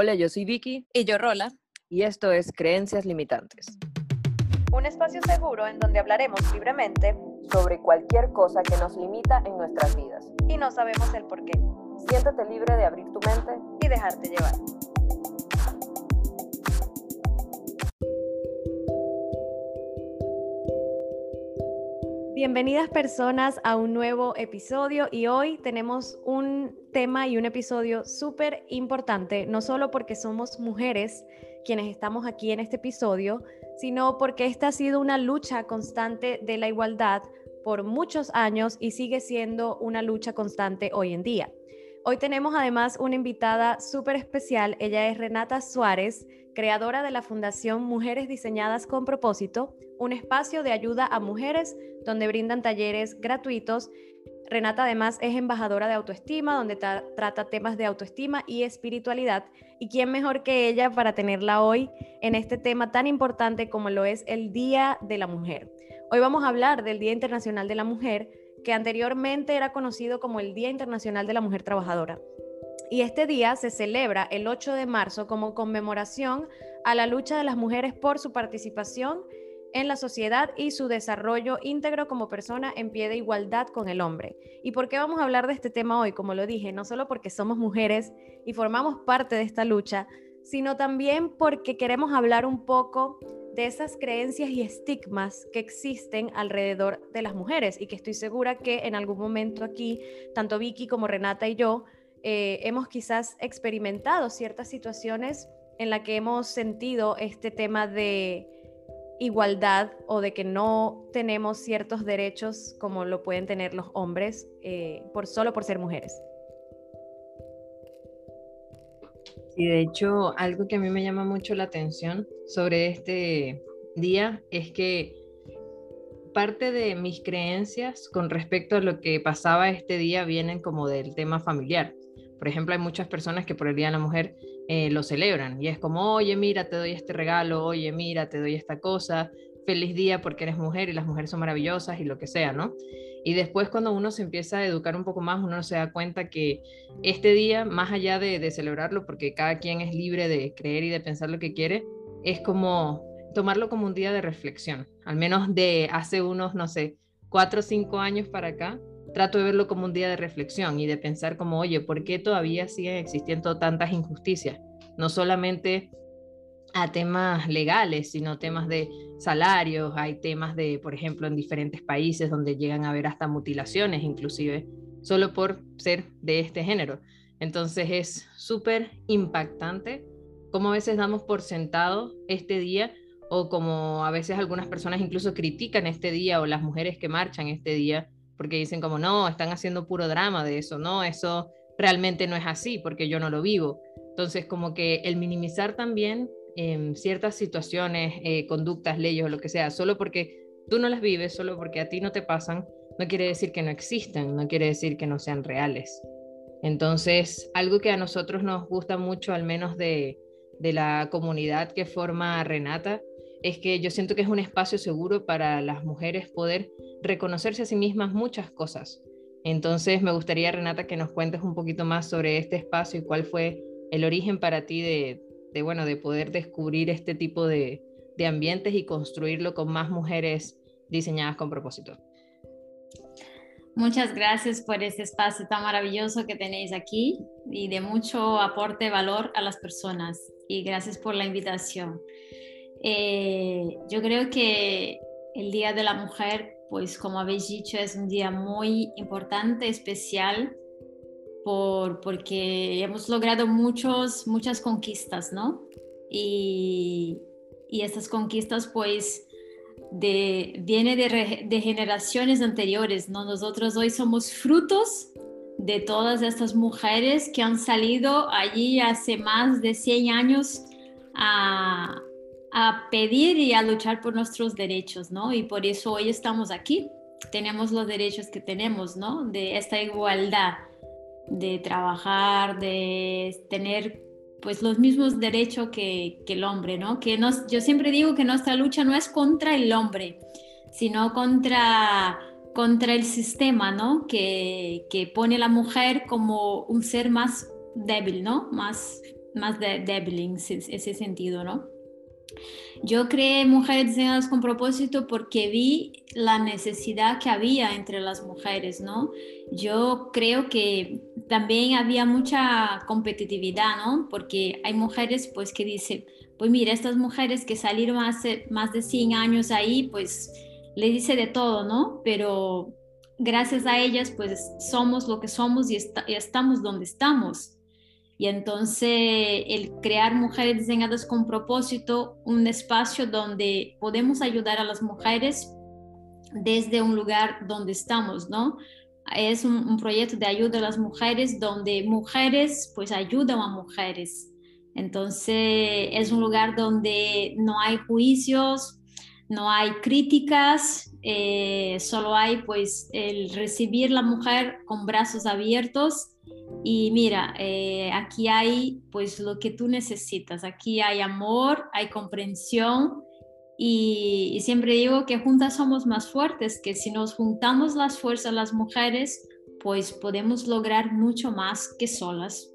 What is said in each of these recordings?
Hola, yo soy Vicky. Y yo Rola. Y esto es Creencias Limitantes. Un espacio seguro en donde hablaremos libremente sobre cualquier cosa que nos limita en nuestras vidas. Y no sabemos el por qué. Siéntate libre de abrir tu mente y dejarte llevar. Bienvenidas personas a un nuevo episodio y hoy tenemos un tema y un episodio súper importante, no solo porque somos mujeres quienes estamos aquí en este episodio, sino porque esta ha sido una lucha constante de la igualdad por muchos años y sigue siendo una lucha constante hoy en día. Hoy tenemos además una invitada súper especial, ella es Renata Suárez, creadora de la Fundación Mujeres Diseñadas con Propósito, un espacio de ayuda a mujeres donde brindan talleres gratuitos. Renata además es embajadora de autoestima, donde trata temas de autoestima y espiritualidad. ¿Y quién mejor que ella para tenerla hoy en este tema tan importante como lo es el Día de la Mujer? Hoy vamos a hablar del Día Internacional de la Mujer, que anteriormente era conocido como el Día Internacional de la Mujer Trabajadora. Y este día se celebra el 8 de marzo como conmemoración a la lucha de las mujeres por su participación en la sociedad y su desarrollo íntegro como persona en pie de igualdad con el hombre. ¿Y por qué vamos a hablar de este tema hoy? Como lo dije, no solo porque somos mujeres y formamos parte de esta lucha, sino también porque queremos hablar un poco de esas creencias y estigmas que existen alrededor de las mujeres y que estoy segura que en algún momento aquí, tanto Vicky como Renata y yo, eh, hemos quizás experimentado ciertas situaciones en las que hemos sentido este tema de igualdad o de que no tenemos ciertos derechos como lo pueden tener los hombres eh, por solo por ser mujeres. Y de hecho, algo que a mí me llama mucho la atención sobre este día es que parte de mis creencias con respecto a lo que pasaba este día vienen como del tema familiar. Por ejemplo, hay muchas personas que por el Día de la Mujer eh, lo celebran y es como, oye, mira, te doy este regalo, oye, mira, te doy esta cosa, feliz día porque eres mujer y las mujeres son maravillosas y lo que sea, ¿no? Y después cuando uno se empieza a educar un poco más, uno se da cuenta que este día, más allá de, celebrarlo, porque cada quien es libre de creer y de pensar lo que quiere, es como tomarlo como un día de reflexión, al menos de hace unos, no sé, cuatro o cinco años para acá, trato de verlo como un día de reflexión y de pensar como, oye, ¿por qué todavía siguen existiendo tantas injusticias? No solamente a temas legales, sino temas de salarios, hay temas de, por ejemplo, en diferentes países donde llegan a haber hasta mutilaciones inclusive, solo por ser de este género. Entonces es súper impactante cómo a veces damos por sentado este día o como a veces algunas personas incluso critican este día o las mujeres que marchan este día porque dicen como, no, están haciendo puro drama de eso, no, eso realmente no es así porque yo no lo vivo. Entonces, como que el minimizar también en ciertas situaciones, eh, conductas, leyes o lo que sea, solo porque tú no las vives, solo porque a ti no te pasan, no quiere decir que no existan, no quiere decir que no sean reales. Entonces, algo que a nosotros nos gusta mucho, al menos de la comunidad que forma Renata, es que yo siento que es un espacio seguro para las mujeres poder reconocerse a sí mismas muchas cosas. Entonces me gustaría, Renata, que nos cuentes un poquito más sobre este espacio y cuál fue el origen para ti de, bueno, de poder descubrir este tipo de, de ambientes y construirlo con más mujeres diseñadas con propósito. Muchas gracias por este espacio tan maravilloso que tenéis aquí y de mucho aporte de valor a las personas. Y gracias por la invitación. Eh, yo creo que el Día de la Mujer, pues como habéis dicho, es un día muy importante, especial, por, porque hemos logrado muchos, muchas conquistas, ¿no? Y, y estas conquistas, pues, de, viene de, generaciones anteriores, ¿no? Nosotros hoy somos frutos de todas estas mujeres que han salido allí hace más de 100 años a, a pedir y a luchar por nuestros derechos, ¿no? Y por eso hoy estamos aquí. Tenemos los derechos que tenemos, ¿no? De esta igualdad, de trabajar, de tener pues los mismos derechos que, que el hombre, ¿no? Que nos, yo siempre digo que nuestra lucha no es contra el hombre, sino contra, contra el sistema, ¿no? Que, que pone a la mujer como un ser más débil, ¿no? Más más débil en ese, sentido, ¿no? Yo creé Mujeres Diseñadas con propósito porque vi la necesidad que había entre las mujeres, ¿no? Yo creo que también había mucha competitividad, ¿no? Porque hay mujeres pues que dicen, pues mira, estas mujeres que salieron hace más de 100 años ahí, pues le dice de todo, ¿no? Pero gracias a ellas pues somos lo que somos y, y estamos donde estamos. Y entonces el crear mujeres diseñadas con propósito, un espacio donde podemos ayudar a las mujeres desde un lugar donde estamos, ¿no? Es un, proyecto de ayuda a las mujeres donde mujeres pues ayudan a mujeres. Entonces es un lugar donde no hay juicios, no hay críticas, eh, solo hay pues el recibir la mujer con brazos abiertos y mira, eh, aquí hay pues lo que tú necesitas, aquí hay amor, hay comprensión y, siempre digo que juntas somos más fuertes, que si nos juntamos las fuerzas las mujeres, pues podemos lograr mucho más que solas.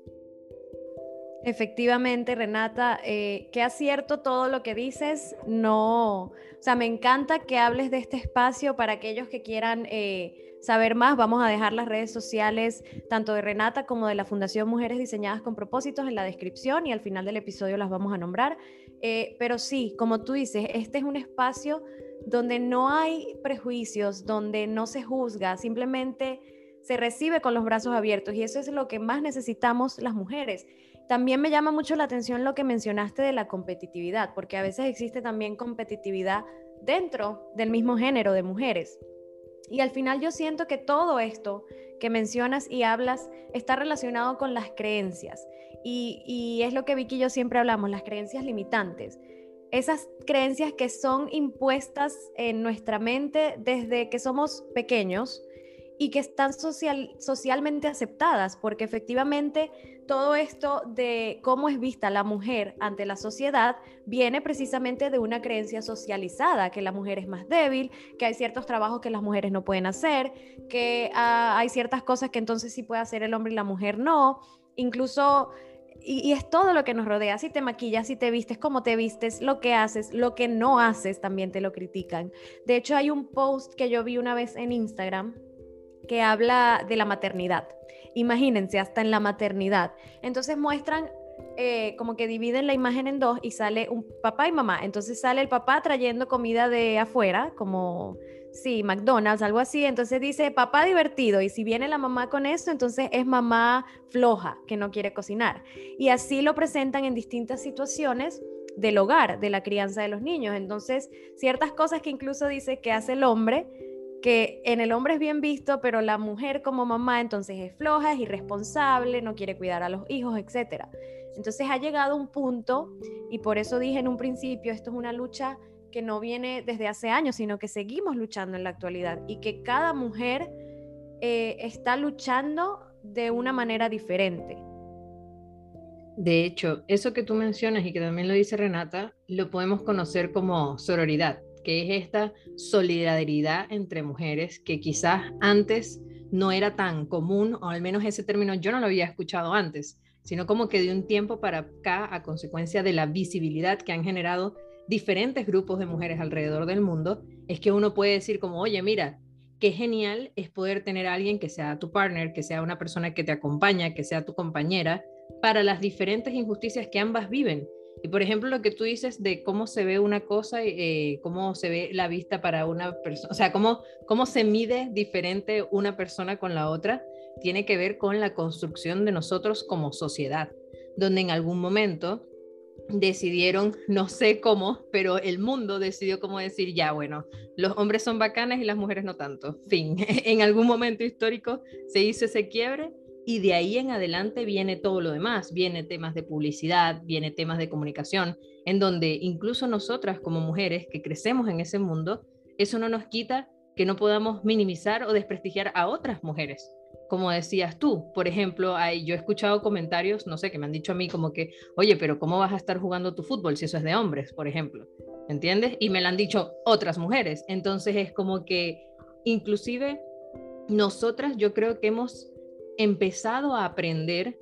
Efectivamente, Renata, eh, qué acierto todo lo que dices. No, o sea, me encanta que hables de este espacio para aquellos que quieran eh, saber más. Vamos a dejar las redes sociales tanto de Renata como de la Fundación Mujeres Diseñadas con Propósitos en la descripción y al final del episodio las vamos a nombrar. Eh, pero sí, como tú dices, este es un espacio donde no hay prejuicios, donde no se juzga, simplemente se recibe con los brazos abiertos y eso es lo que más necesitamos las mujeres. También me llama mucho la atención lo que mencionaste de la competitividad, porque a veces existe también competitividad dentro del mismo género de mujeres. Y al final yo siento que todo esto que mencionas y hablas está relacionado con las creencias. Y, es lo que Vicky y yo siempre hablamos, las creencias limitantes. Esas creencias que son impuestas en nuestra mente desde que somos pequeños y que están social, socialmente aceptadas, porque efectivamente todo esto de cómo es vista la mujer ante la sociedad viene precisamente de una creencia socializada, que la mujer es más débil, que hay ciertos trabajos que las mujeres no pueden hacer, que ah, hay ciertas cosas que entonces sí puede hacer el hombre y la mujer no, incluso... Y, es todo lo que nos rodea. Si te maquillas, si te vistes, cómo te vistes, lo que haces, lo que no haces, también te lo critican. De hecho, hay un post que yo vi una vez en Instagram que habla de la maternidad. Imagínense, hasta en la maternidad. Entonces muestran eh, como que dividen la imagen en dos y sale un papá y mamá. Entonces sale el papá trayendo comida de afuera, como, sí, McDonald's, algo así. Entonces dice papá divertido y si viene la mamá con eso, entonces es mamá floja, que no quiere cocinar. Y así lo presentan en distintas situaciones del hogar, de la crianza de los niños. Entonces, ciertas cosas que incluso dice que hace el hombre que en el hombre es bien visto, pero la mujer como mamá entonces es floja, es irresponsable, no quiere cuidar a los hijos, etc. Entonces ha llegado un punto, y por eso dije en un principio, esto es una lucha que no viene desde hace años, sino que seguimos luchando en la actualidad y que cada mujer eh, está luchando de una manera diferente. De hecho, eso que tú mencionas y que también lo dice Renata, lo podemos conocer como sororidad que es esta solidaridad entre mujeres que quizás antes no era tan común, o al menos ese término yo no lo había escuchado antes, sino como que de un tiempo para acá, a consecuencia de la visibilidad que han generado diferentes grupos de mujeres alrededor del mundo, es que uno puede decir como, oye, mira, qué genial es poder tener a alguien que sea tu partner, que sea una persona que te acompaña, que sea tu compañera, para las diferentes injusticias que ambas viven y por ejemplo, lo que tú dices de cómo se ve una cosa, eh, cómo se ve la vista para una persona, o sea, cómo, cómo se mide diferente una persona con la otra, tiene que ver con la construcción de nosotros como sociedad, donde en algún momento decidieron, no sé cómo, pero el mundo decidió cómo decir, ya bueno, los hombres son bacanas y las mujeres no tanto. Fin, en algún momento histórico se hizo ese quiebre y de ahí en adelante viene todo lo demás, viene temas de publicidad, viene temas de comunicación, en donde incluso nosotras como mujeres que crecemos en ese mundo, eso no nos quita que no podamos minimizar o desprestigiar a otras mujeres. Como decías tú, por ejemplo, hay, yo he escuchado comentarios, no sé, que me han dicho a mí como que, oye, pero ¿cómo vas a estar jugando tu fútbol si eso es de hombres, por ejemplo? ¿Entiendes? Y me lo han dicho otras mujeres. Entonces es como que inclusive nosotras yo creo que hemos empezado a aprender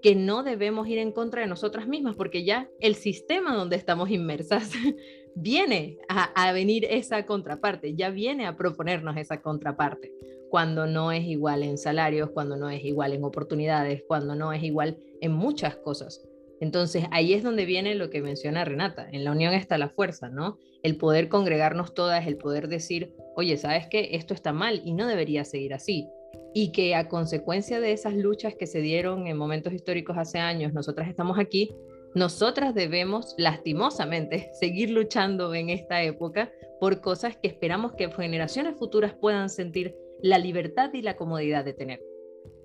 que no debemos ir en contra de nosotras mismas, porque ya el sistema donde estamos inmersas viene a, venir esa contraparte, ya viene a proponernos esa contraparte, cuando no es igual en salarios, cuando no es igual en oportunidades, cuando no es igual en muchas cosas. Entonces ahí es donde viene lo que menciona Renata, en la unión está la fuerza, ¿no? El poder congregarnos todas, el poder decir, oye, ¿sabes qué? Esto está mal y no debería seguir así y que a consecuencia de esas luchas que se dieron en momentos históricos hace años, nosotras estamos aquí, nosotras debemos lastimosamente seguir luchando en esta época por cosas que esperamos que generaciones futuras puedan sentir la libertad y la comodidad de tener.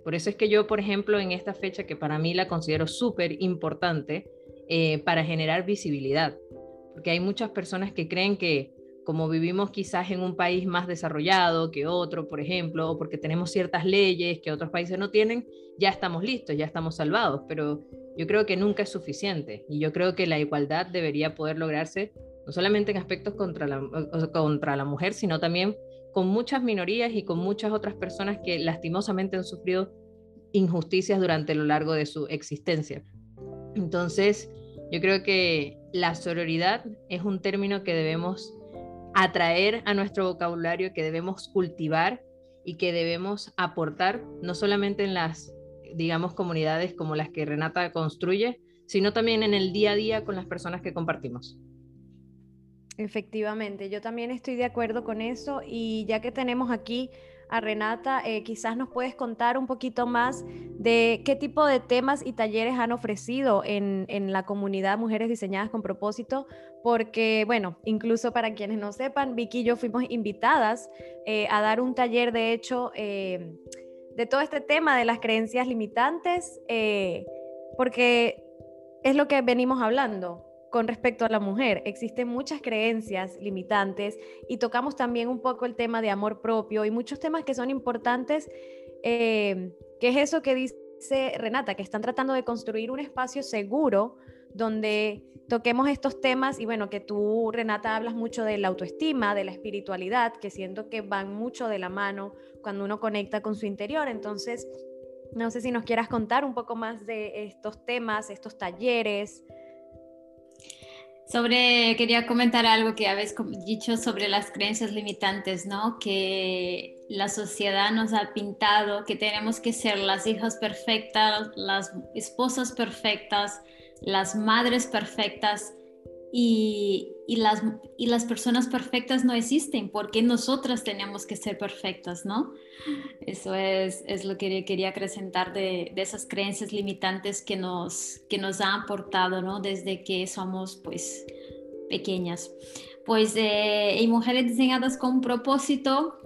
Por eso es que yo, por ejemplo, en esta fecha que para mí la considero súper importante eh, para generar visibilidad, porque hay muchas personas que creen que como vivimos quizás en un país más desarrollado que otro, por ejemplo, o porque tenemos ciertas leyes que otros países no tienen, ya estamos listos, ya estamos salvados, pero yo creo que nunca es suficiente y yo creo que la igualdad debería poder lograrse no solamente en aspectos contra la, contra la mujer, sino también con muchas minorías y con muchas otras personas que lastimosamente han sufrido injusticias durante lo largo de su existencia. Entonces, yo creo que la sororidad es un término que debemos atraer a nuestro vocabulario, que debemos cultivar y que debemos aportar, no solamente en las, digamos, comunidades como las que Renata construye, sino también en el día a día con las personas que compartimos. Efectivamente, yo también estoy de acuerdo con eso y ya que tenemos aquí a Renata, eh, quizás nos puedes contar un poquito más de qué tipo de temas y talleres han ofrecido en, la comunidad Mujeres Diseñadas con Propósito, porque, bueno, incluso para quienes no sepan, Vicky y yo fuimos invitadas eh, a dar un taller, de hecho, eh, de todo este tema de las creencias limitantes, porque es lo que venimos hablando con respecto a la mujer. Existen muchas creencias limitantes y tocamos también un poco el tema de amor propio y muchos temas que son importantes, eh, que es eso que dice Renata, que están tratando de construir un espacio seguro donde toquemos estos temas y bueno, que tú, Renata, hablas mucho de la autoestima, de la espiritualidad, que siento que van mucho de la mano cuando uno conecta con su interior. Entonces, no sé si nos quieras contar un poco más de estos temas, estos talleres, sobre, quería comentar algo que habéis dicho sobre las creencias limitantes, ¿no? Que la sociedad nos ha pintado que tenemos que ser las hijas perfectas, las esposas perfectas, las madres perfectas y, las, y las personas perfectas no existen porque nosotras tenemos que ser perfectas, ¿no? Eso es, es lo que quería acrecentar de, de, esas creencias limitantes que nos, que nos han aportado, ¿no? Desde que somos, pues, pequeñas. Pues eh, en Mujeres Diseñadas con Propósito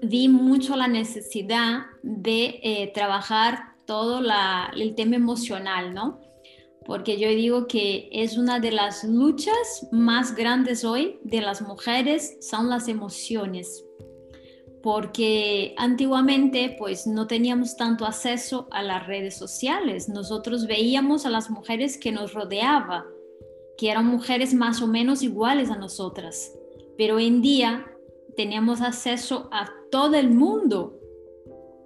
vi mucho la necesidad de eh, trabajar todo la, el tema emocional, ¿no? Porque yo digo que es una de las luchas más grandes hoy de las mujeres, son las emociones, porque antiguamente pues no teníamos tanto acceso a las redes sociales, nosotros veíamos a las mujeres que nos rodeaban, que eran mujeres más o menos iguales a nosotras, pero hoy en día tenemos acceso a todo el mundo.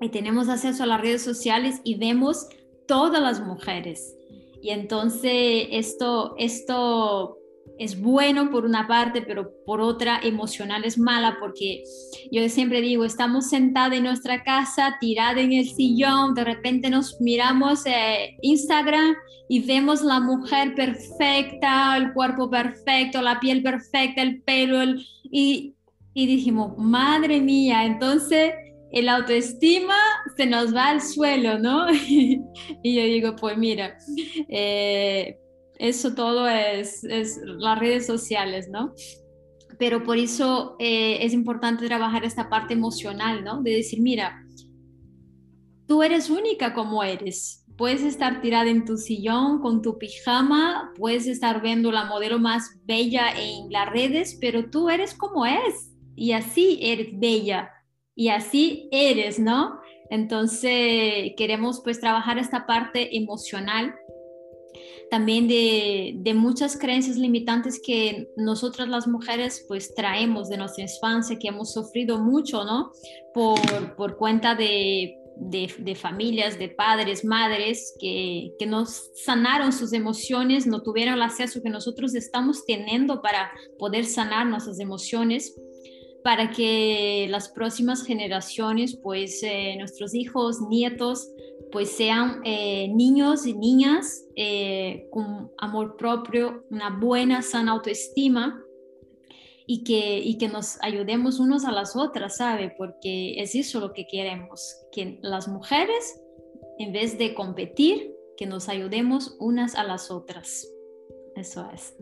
Y tenemos acceso a las redes sociales y vemos todas las mujeres y entonces esto, esto es bueno por una parte, pero por otra emocional es mala porque yo siempre digo, estamos sentados en nuestra casa, tirada en el sillón, de repente nos miramos eh, Instagram y vemos la mujer perfecta, el cuerpo perfecto, la piel perfecta, el pelo, y, y dijimos, madre mía, entonces el autoestima se nos va al suelo, ¿no? y yo digo, pues mira, eh, eso todo es, las redes sociales, ¿no? Pero por eso eh, es importante trabajar esta parte emocional, ¿no? De decir, mira, tú eres única como eres. Puedes estar tirada en tu sillón con tu pijama, puedes estar viendo la modelo más bella en las redes, pero tú eres como es y así eres bella y así eres, ¿no? Entonces queremos pues trabajar esta parte emocional también de, de, muchas creencias limitantes que nosotras las mujeres pues traemos de nuestra infancia, que hemos sufrido mucho, ¿no? Por, por cuenta de, de, familias, de padres, madres que, que no sanaron sus emociones, no tuvieron el acceso que nosotros estamos teniendo para poder sanar nuestras emociones para que las próximas generaciones, pues eh, nuestros hijos, nietos, pues sean eh, niños y niñas eh, con amor propio, una buena, sana autoestima y que, y que nos ayudemos unos a las otras, ¿sabe? Porque es eso lo que queremos, que las mujeres, en vez de competir, que nos ayudemos unas a las otras. Eso es.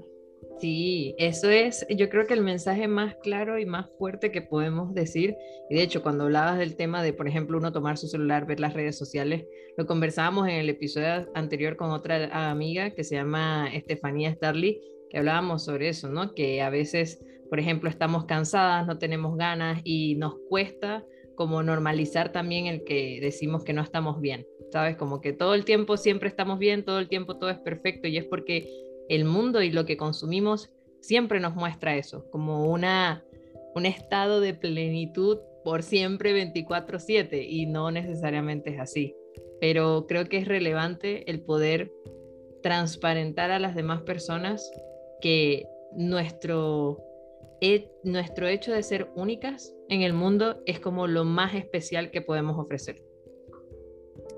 Sí, eso es, yo creo que el mensaje más claro y más fuerte que podemos decir, y de hecho cuando hablabas del tema de, por ejemplo, uno tomar su celular, ver las redes sociales, lo conversábamos en el episodio anterior con otra amiga que se llama Estefanía Starley, que hablábamos sobre eso, ¿no? Que a veces, por ejemplo, estamos cansadas, no tenemos ganas y nos cuesta como normalizar también el que decimos que no estamos bien, ¿sabes? Como que todo el tiempo siempre estamos bien, todo el tiempo todo es perfecto y es porque el mundo y lo que consumimos siempre nos muestra eso, como una, un estado de plenitud por siempre 24/7 y no necesariamente es así. Pero creo que es relevante el poder transparentar a las demás personas que nuestro, nuestro hecho de ser únicas en el mundo es como lo más especial que podemos ofrecer.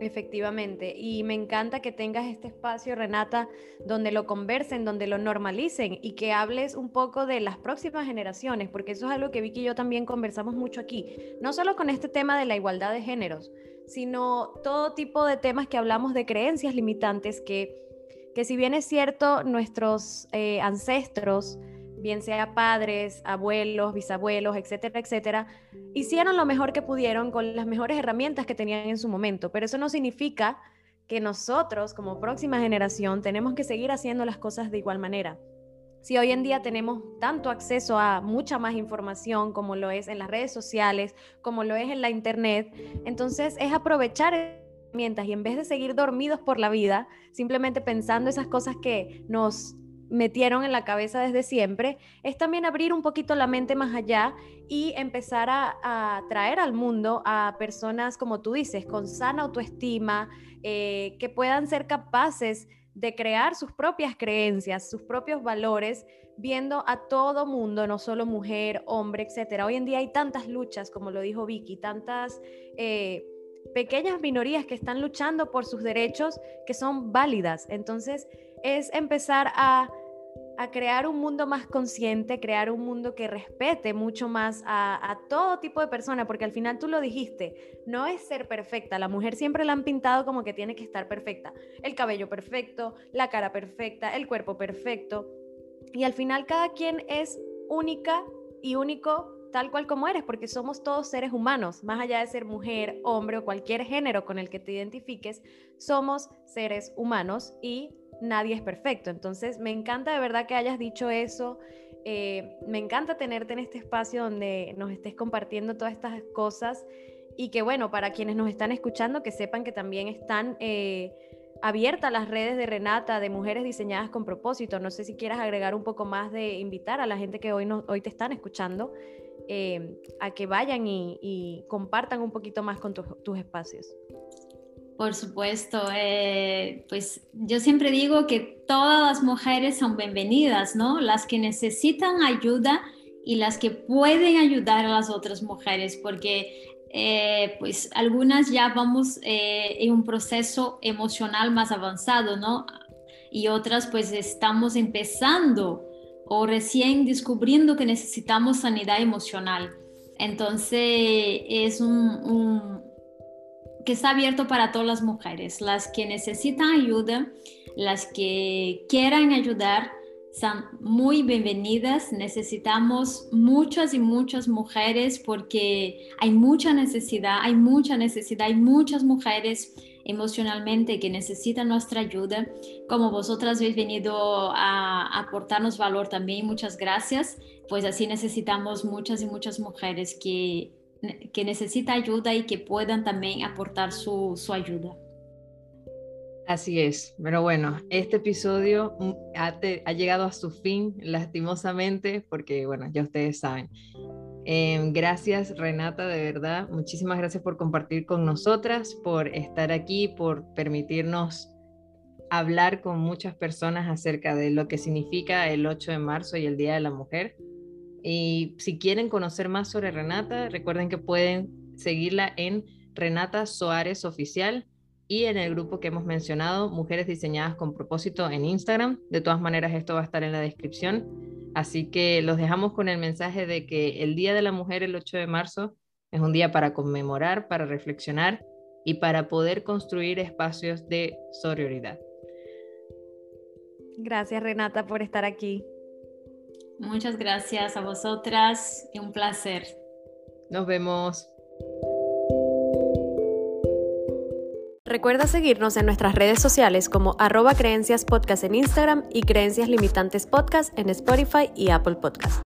Efectivamente, y me encanta que tengas este espacio, Renata, donde lo conversen, donde lo normalicen y que hables un poco de las próximas generaciones, porque eso es algo que Vicky y yo también conversamos mucho aquí, no solo con este tema de la igualdad de géneros, sino todo tipo de temas que hablamos de creencias limitantes que, que si bien es cierto, nuestros eh, ancestros bien sea padres, abuelos, bisabuelos, etcétera, etcétera, hicieron lo mejor que pudieron con las mejores herramientas que tenían en su momento, pero eso no significa que nosotros como próxima generación tenemos que seguir haciendo las cosas de igual manera. Si hoy en día tenemos tanto acceso a mucha más información como lo es en las redes sociales, como lo es en la internet, entonces es aprovechar herramientas y en vez de seguir dormidos por la vida, simplemente pensando esas cosas que nos metieron en la cabeza desde siempre, es también abrir un poquito la mente más allá y empezar a, traer al mundo a personas, como tú dices, con sana autoestima, eh, que puedan ser capaces de crear sus propias creencias, sus propios valores, viendo a todo mundo, no solo mujer, hombre, etcétera. Hoy en día hay tantas luchas, como lo dijo Vicky, tantas eh, pequeñas minorías que están luchando por sus derechos que son válidas. Entonces, es empezar a a crear un mundo más consciente, crear un mundo que respete mucho más a, todo tipo de personas, porque al final tú lo dijiste, no es ser perfecta, la mujer siempre la han pintado como que tiene que estar perfecta, el cabello perfecto, la cara perfecta, el cuerpo perfecto, y al final cada quien es única y único tal cual como eres, porque somos todos seres humanos, más allá de ser mujer, hombre o cualquier género con el que te identifiques, somos seres humanos y nadie es perfecto. Entonces, me encanta de verdad que hayas dicho eso. Eh, me encanta tenerte en este espacio donde nos estés compartiendo todas estas cosas y que bueno, para quienes nos están escuchando, que sepan que también están eh, abiertas las redes de Renata, de Mujeres Diseñadas con Propósito. No sé si quieras agregar un poco más de invitar a la gente que hoy, hoy te están escuchando eh, a que vayan y, compartan un poquito más con tus espacios. Por supuesto, eh, pues yo siempre digo que todas las mujeres son bienvenidas, ¿no? Las que necesitan ayuda y las que pueden ayudar a las otras mujeres, porque eh, pues algunas ya vamos eh, en un proceso emocional más avanzado, ¿no? Y otras pues estamos empezando o recién descubriendo que necesitamos sanidad emocional. Entonces es un que está abierto para todas las mujeres, las que necesitan ayuda, las que quieran ayudar, son muy bienvenidas. Necesitamos muchas y muchas mujeres porque hay mucha necesidad, hay mucha necesidad, hay muchas mujeres emocionalmente que necesitan nuestra ayuda. Como vosotras habéis venido a aportarnos valor también, muchas gracias. Pues así necesitamos muchas y muchas mujeres que que necesita ayuda y que puedan también aportar su, ayuda. Así es, pero bueno, este episodio mm, ha, ha, llegado a su fin, lastimosamente, porque bueno, ya ustedes saben. Em, gracias Renata, de verdad. Muchísimas gracias por compartir con nosotras, por estar aquí, por permitirnos hablar con muchas personas acerca de lo que significa el 8 de marzo y el Día de la Mujer. Y si quieren conocer más sobre Renata, recuerden que pueden seguirla en Renata Soares Oficial y en el grupo que hemos mencionado, Mujeres Diseñadas con Propósito en Instagram. De todas maneras, esto va a estar en la descripción. Así que los dejamos con el mensaje de que el Día de la Mujer, el 8 de marzo, es un día para conmemorar, para reflexionar y para poder construir espacios de sororidad. Gracias Renata por estar aquí. Muchas gracias a vosotras y un placer. Nos vemos. Recuerda seguirnos en nuestras redes sociales como arroba creencias podcast en Instagram y creencias limitantes podcast en Spotify y Apple Podcast.